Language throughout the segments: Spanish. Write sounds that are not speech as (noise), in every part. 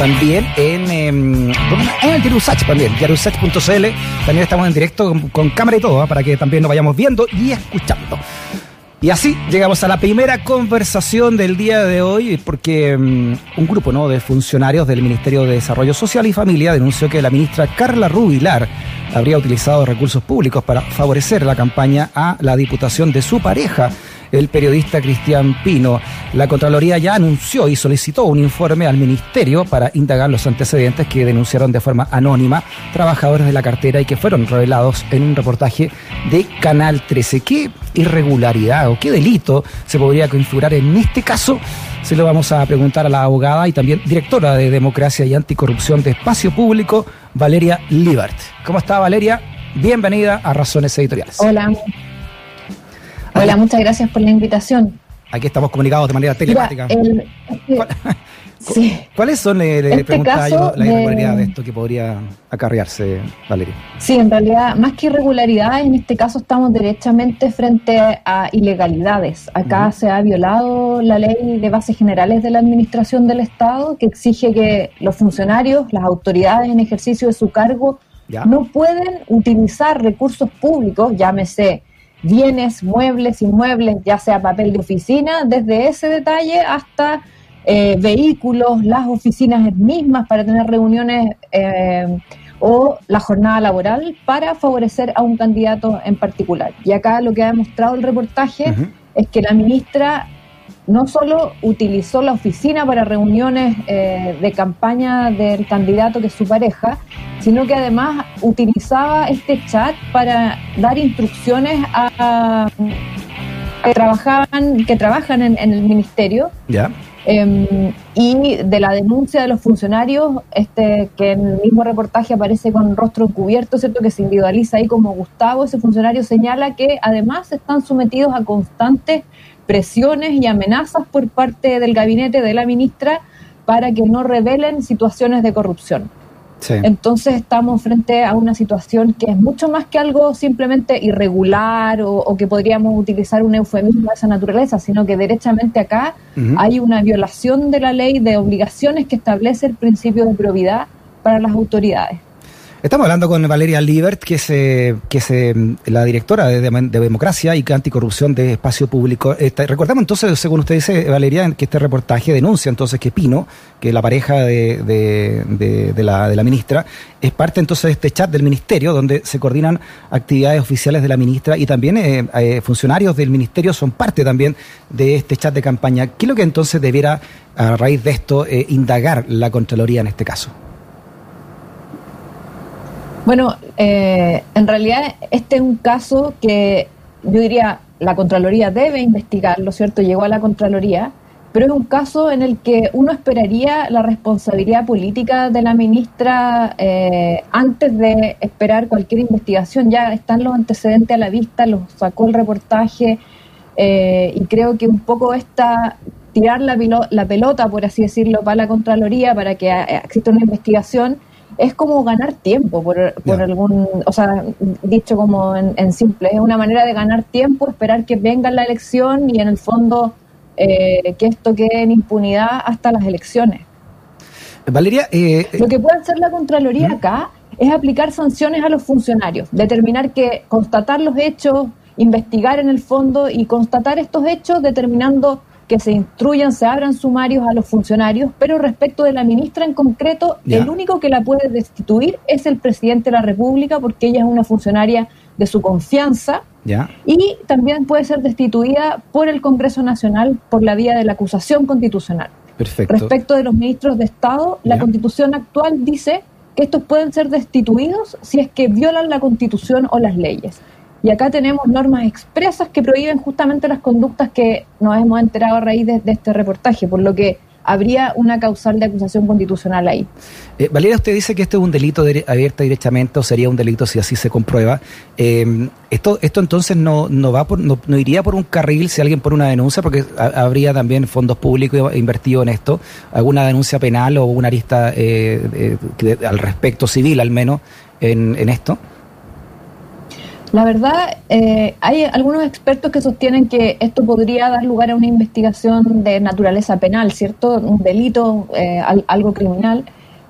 también en, em, en el Yarusach también, yarusach.cl. También estamos en directo con, cámara y todo, ¿ah? para que también nos vayamos viendo y escuchando. Y así llegamos a la primera conversación del día de hoy, porque em, un grupo ¿no? de funcionarios del Ministerio de Desarrollo Social y Familia denunció que la ministra Carla Rubilar habría utilizado recursos públicos para favorecer la campaña a la diputación de su pareja el periodista Cristian Pino. La Contraloría ya anunció y solicitó un informe al Ministerio para indagar los antecedentes que denunciaron de forma anónima trabajadores de la cartera y que fueron revelados en un reportaje de Canal 13. ¿Qué irregularidad o qué delito se podría configurar en este caso? Se lo vamos a preguntar a la abogada y también directora de Democracia y Anticorrupción de Espacio Público, Valeria Libert. ¿Cómo está Valeria? Bienvenida a Razones Editoriales. Hola. Hola, muchas gracias por la invitación. Aquí estamos comunicados de manera telemática. ¿Cuáles son, eh, le, este las irregularidades de esto que podría acarrearse, Valeria? Sí, en realidad, más que irregularidades, en este caso estamos derechamente frente a ilegalidades. Acá se ha violado la ley de bases generales de la Administración del Estado, que exige que los funcionarios, las autoridades en ejercicio de su cargo, no pueden utilizar recursos públicos, llámese bienes, muebles, inmuebles, ya sea papel de oficina, desde ese detalle hasta eh, vehículos, las oficinas mismas para tener reuniones eh, o la jornada laboral para favorecer a un candidato en particular. Y acá lo que ha demostrado el reportaje es que la ministra no solo utilizó la oficina para reuniones eh, de campaña del candidato que es su pareja, sino que además utilizaba este chat para dar instrucciones a, que trabajaban, que trabajan en, el ministerio. Ya. Em, y de la denuncia de los funcionarios, este que en el mismo reportaje aparece con rostro encubierto, ¿cierto? que se individualiza ahí como Gustavo, ese funcionario señala que además están sometidos a constantes presiones y amenazas por parte del gabinete de la ministra para que no revelen situaciones de corrupción. Entonces estamos frente a una situación que es mucho más que algo simplemente irregular o, que podríamos utilizar un eufemismo de esa naturaleza, sino que derechamente acá hay una violación de la ley de obligaciones que establece el principio de probidad para las autoridades. Estamos hablando con Valeria Libert, que es, eh, que es eh, la directora de, Democracia y Anticorrupción de Espacio Público. recordamos entonces, según usted dice, Valeria, que este reportaje denuncia entonces que Pino, que la pareja de, de, la, de la ministra, es parte entonces de este chat del ministerio, donde se coordinan actividades oficiales de la ministra y también eh, funcionarios del ministerio son parte también de este chat de campaña. ¿Qué es lo que entonces debiera, a raíz de esto, indagar la Contraloría en este caso? Bueno, eh, en realidad este es un caso que yo diría la Contraloría debe investigarlo, ¿cierto? Llegó a la Contraloría, pero es un caso en el que uno esperaría la responsabilidad política de la ministra eh, antes de esperar cualquier investigación. Ya están los antecedentes a la vista, los sacó el reportaje eh, y creo que un poco esta tirar la, la pelota, por así decirlo, para la Contraloría para que exista una investigación es como ganar tiempo por, por algún, o sea, dicho como en, simple, es una manera de ganar tiempo, esperar que venga la elección y en el fondo eh, que esto quede en impunidad hasta las elecciones. Valeria, eh, lo que puede hacer la Contraloría ¿Mm? acá es aplicar sanciones a los funcionarios, determinar que constatar los hechos, investigar en el fondo y constatar estos hechos determinando que se instruyan, se abran sumarios a los funcionarios, pero respecto de la ministra en concreto, el único que la puede destituir es el presidente de la República, porque ella es una funcionaria de su confianza. Y también puede ser destituida por el Congreso Nacional por la vía de la acusación constitucional. Perfecto. Respecto de los ministros de Estado, la constitución actual dice que estos pueden ser destituidos si es que violan la constitución o las leyes. Y acá tenemos normas expresas que prohíben justamente las conductas que nos hemos enterado a raíz de, este reportaje, por lo que habría una causal de acusación constitucional ahí. Eh, Valeria, usted dice que esto es un delito abierto directamente o sería un delito si así se comprueba. Eh, esto, esto entonces no, no va por, no, iría por un carril si alguien pone una denuncia, porque habría también fondos públicos invertidos en esto, alguna denuncia penal o una arista eh, al respecto civil al menos en, en esto. La verdad, eh, hay algunos expertos que sostienen que esto podría dar lugar a una investigación de naturaleza penal, ¿cierto? Un delito, eh, algo criminal.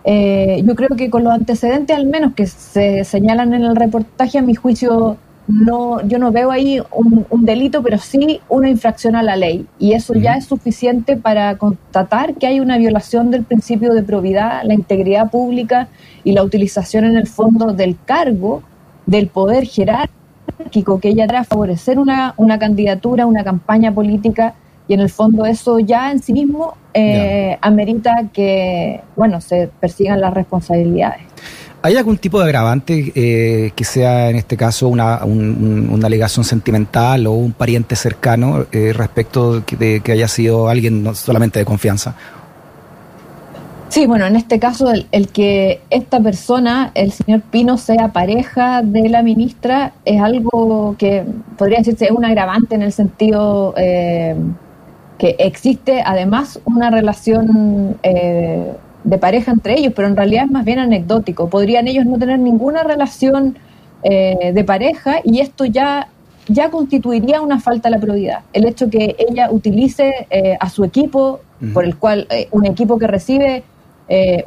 Eh, yo creo que con los antecedentes, al menos que se señalan en el reportaje, a mi juicio, no, yo no veo ahí un, delito, pero sí una infracción a la ley. Y eso ya es suficiente para constatar que hay una violación del principio de probidad, la integridad pública y la utilización en el fondo del cargo del poder jerárquico que ella trae a favorecer una, una candidatura, una campaña política y en el fondo eso ya en sí mismo eh, amerita que, bueno, se persigan las responsabilidades. ¿Hay algún tipo de agravante eh, que sea en este caso una, una, alegación sentimental o un pariente cercano eh, respecto de que haya sido alguien no solamente de confianza? Sí, bueno, en este caso el, que esta persona, el señor Pino, sea pareja de la ministra es algo que podría decirse es un agravante en el sentido eh, que existe además una relación eh, de pareja entre ellos, pero en realidad es más bien anecdótico. Podrían ellos no tener ninguna relación eh, de pareja y esto ya ya constituiría una falta a la probidad. El hecho que ella utilice a su equipo, por el cual un equipo que recibe eh,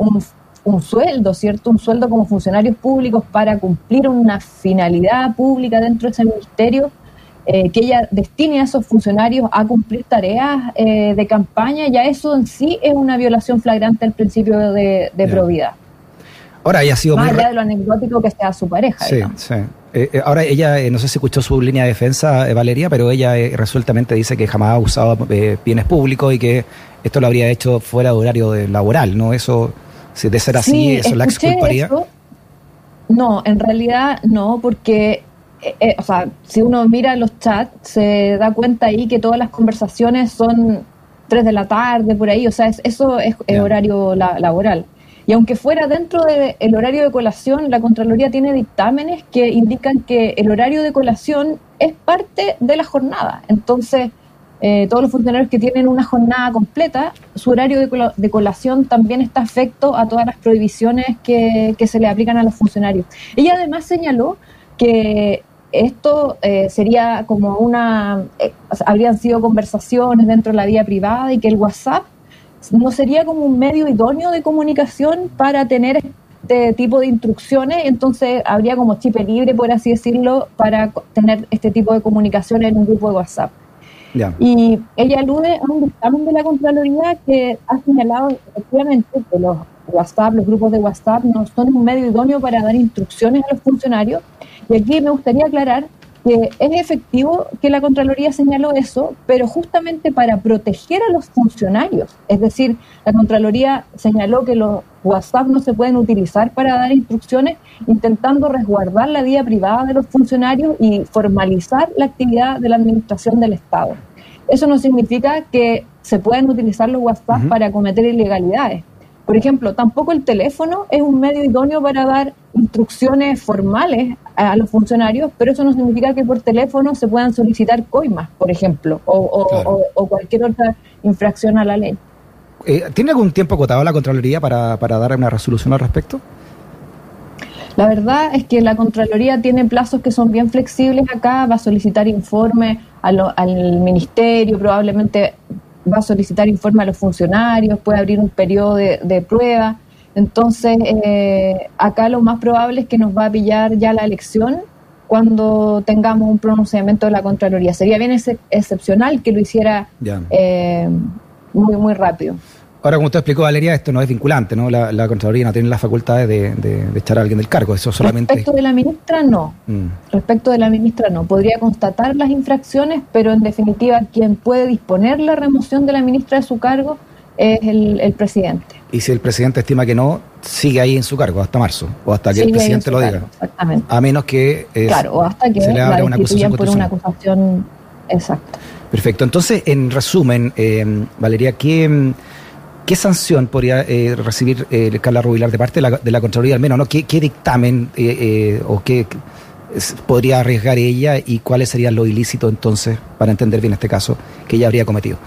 un, sueldo, ¿cierto? Un sueldo como funcionarios públicos para cumplir una finalidad pública dentro de ese ministerio, eh, que ella destine a esos funcionarios a cumplir tareas eh, de campaña, ya eso en sí es una violación flagrante del principio de, probidad. Ahora ella ha sido Más allá de lo anecdótico que sea su pareja. Sí, sí. Ahora ella, no sé si escuchó su línea de defensa, Valeria, pero ella resueltamente dice que jamás ha usado bienes públicos y que esto lo habría hecho fuera de horario laboral, ¿no? Eso, si de ser así, eso la exculparía. No, en realidad no, porque, eh, eh, o sea, si uno mira los chats, se da cuenta ahí que todas las conversaciones son 3 de la tarde, por ahí, o sea, eso es, horario laboral. Y aunque fuera dentro del horario de colación, la Contraloría tiene dictámenes que indican que el horario de colación es parte de la jornada. Entonces, eh, todos los funcionarios que tienen una jornada completa, su horario de, colación también está afecto a todas las prohibiciones que, se le aplican a los funcionarios. Ella además señaló que esto eh, sería como una, eh, habrían sido conversaciones dentro de la vida privada y que el WhatsApp no sería como un medio idóneo de comunicación para tener este tipo de instrucciones, entonces habría como chip libre, por así decirlo, para tener este tipo de comunicación en un grupo de WhatsApp. Y ella alude a un dictamen de la Contraloría que ha señalado efectivamente que los WhatsApp, los grupos de WhatsApp no son un medio idóneo para dar instrucciones a los funcionarios. Y aquí me gustaría aclarar que es efectivo que la Contraloría señaló eso, pero justamente para proteger a los funcionarios. Es decir, la Contraloría señaló que los WhatsApp no se pueden utilizar para dar instrucciones, intentando resguardar la vida privada de los funcionarios y formalizar la actividad de la Administración del Estado. Eso no significa que se puedan utilizar los WhatsApp para cometer ilegalidades. Por ejemplo, tampoco el teléfono es un medio idóneo para dar instrucciones formales a los funcionarios, pero eso no significa que por teléfono se puedan solicitar coimas, por ejemplo, o, cualquier otra infracción a la ley. Eh, ¿Tiene algún tiempo acotado la Contraloría para, para dar una resolución al respecto? La verdad es que la Contraloría tiene plazos que son bien flexibles acá, va a solicitar informe al Ministerio, probablemente va a solicitar informe a los funcionarios, puede abrir un periodo de, prueba. Entonces, eh, acá lo más probable es que nos va a pillar ya la elección cuando tengamos un pronunciamiento de la Contraloría. Sería bien excepcional que lo hiciera eh, muy, muy rápido. Ahora, como usted explicó, Valeria, esto no es vinculante, ¿no? La, Contraloría no tiene las facultades de, echar a alguien del cargo, eso solamente... Respecto de la ministra, no. Mm. Respecto de la ministra, no. Podría constatar las infracciones, pero en definitiva quien puede disponer la remoción de la ministra de su cargo es el, presidente. Y si el presidente estima que no, sigue ahí en su cargo hasta marzo, o hasta que el presidente lo diga. Exactamente. A menos que, claro, o hasta que se le abra una acusación por una acusación exacta. Perfecto. Entonces, en resumen, eh, Valeria, ¿qué ¿Qué sanción podría eh, recibir eh, Carla Rubilar de parte de la, Contraloría al menos? ¿no? ¿Qué, dictamen eh, o qué podría arriesgar ella y cuáles serían los ilícitos entonces, para entender bien este caso, que ella habría cometido?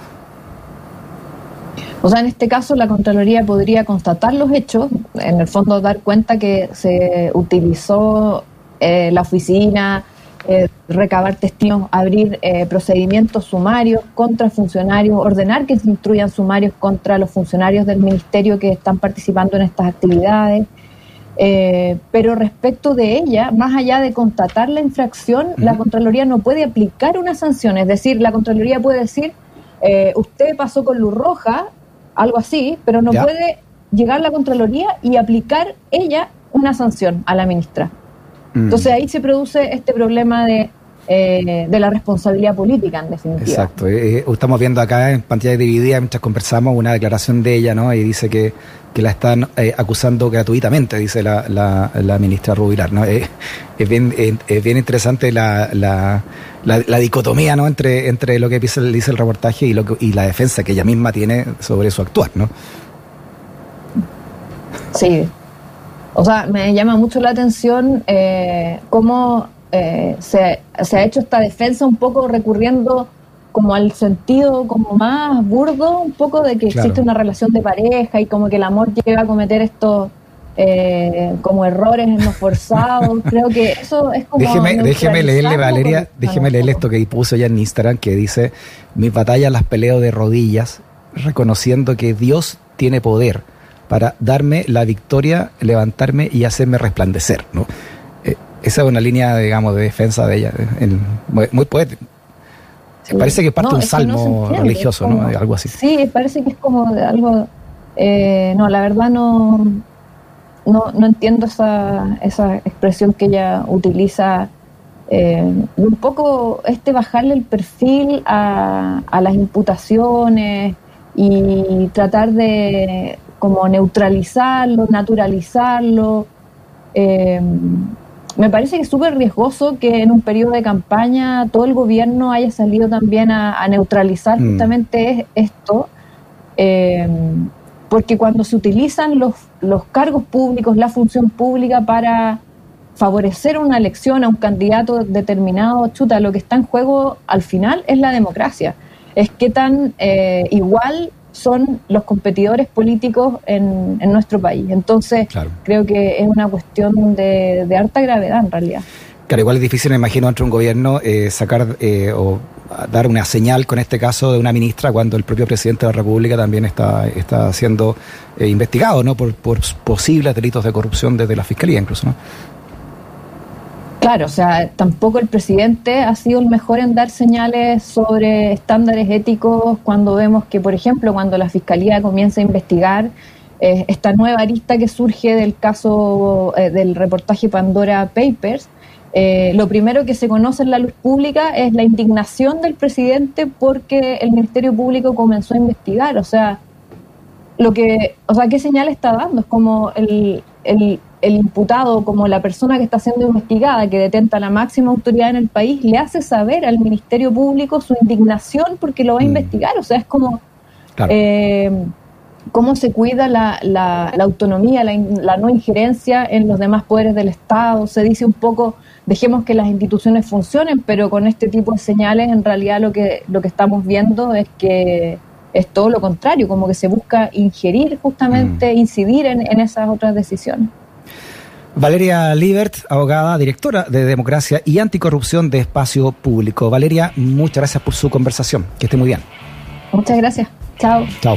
O sea, en este caso la Contraloría podría constatar los hechos, en el fondo dar cuenta que se utilizó la oficina eh, recabar testigos, abrir eh, procedimientos sumarios contra funcionarios, ordenar que se instruyan sumarios contra los funcionarios del ministerio que están participando en estas actividades. Eh, pero respecto de ella, más allá de constatar la infracción, la Contraloría no puede aplicar una sanción. Es decir, la Contraloría puede decir, usted pasó con luz roja, algo así, pero no puede llegar la Contraloría y aplicar ella una sanción a la ministra. Mm. Entonces ahí se produce este problema de, eh, de la responsabilidad política, en definitiva. Exacto. Eh, eh, estamos viendo acá en pantalla dividida, mientras conversamos, una declaración de ella, ¿no? Y dice que, que la están acusando gratuitamente, dice la, la, ministra Rubilar, ¿no? es, bien, es bien interesante la, la, la, dicotomía, ¿no? Entre, entre lo que dice el, dice el reportaje y, lo y la defensa que ella misma tiene sobre su actuar, ¿no? Sí, o sea, me llama mucho la atención eh, cómo eh, se, ha hecho esta defensa un poco recurriendo como al sentido como más burdo, un poco de que existe una relación de pareja y como que el amor llega a cometer estos eh, como errores no forzados. (laughs) Creo que eso es como. Déjeme, déjeme leerle, Valeria, déjeme leerle esto que puso ya en Instagram, que dice: Mis batallas las peleo de rodillas, reconociendo que Dios tiene poder para darme la victoria, levantarme y hacerme resplandecer. ¿no? Eh, esa es una línea, digamos, de defensa de ella, muy, poética. Parece que parte de un salmo religioso, ¿no? Algo así. Sí, parece que es como de algo... Eh, no, la verdad no, no, no entiendo esa, esa expresión que ella utiliza. Eh, un poco este bajarle el perfil a, a las imputaciones y tratar de, como neutralizarlo, naturalizarlo. Eh, me parece que es súper riesgoso que en un periodo de campaña todo el gobierno haya salido también a, neutralizar mm. justamente esto, eh, porque cuando se utilizan los, los cargos públicos, la función pública para favorecer una elección a un candidato determinado, chuta, lo que está en juego al final es la democracia. Es que tan eh, igual son los competidores políticos en, nuestro país. Entonces, creo que es una cuestión de, harta gravedad en realidad. Claro, igual es difícil, me imagino, entre un gobierno eh, sacar eh, o dar una señal con este caso de una ministra cuando el propio presidente de la República también está, está siendo eh, investigado ¿no? por, por posibles delitos de corrupción desde la Fiscalía incluso. ¿no? Claro, o sea, tampoco el presidente ha sido el mejor en dar señales sobre estándares éticos cuando vemos que, por ejemplo, cuando la Fiscalía comienza a investigar eh, esta nueva arista que surge del caso eh, del reportaje Pandora Papers, eh, lo primero que se conoce en la luz pública es la indignación del presidente porque el Ministerio Público comenzó a investigar. O sea, lo que, o sea, ¿qué señal está dando? Es como el, el el imputado como la persona que está siendo investigada, que detenta la máxima autoridad en el país, le hace saber al Ministerio Público su indignación porque lo va a mm. investigar. O sea, es como eh, cómo se cuida la, la, autonomía, la, no injerencia en los demás poderes del Estado. Se dice un poco, dejemos que las instituciones funcionen, pero con este tipo de señales en realidad lo que, lo que estamos viendo es que es todo lo contrario, como que se busca ingerir justamente, mm. incidir en, en esas otras decisiones. Valeria Libert, abogada, directora de Democracia y Anticorrupción de Espacio Público. Valeria, muchas gracias por su conversación. Que esté muy bien. Muchas gracias. Chao. Chao.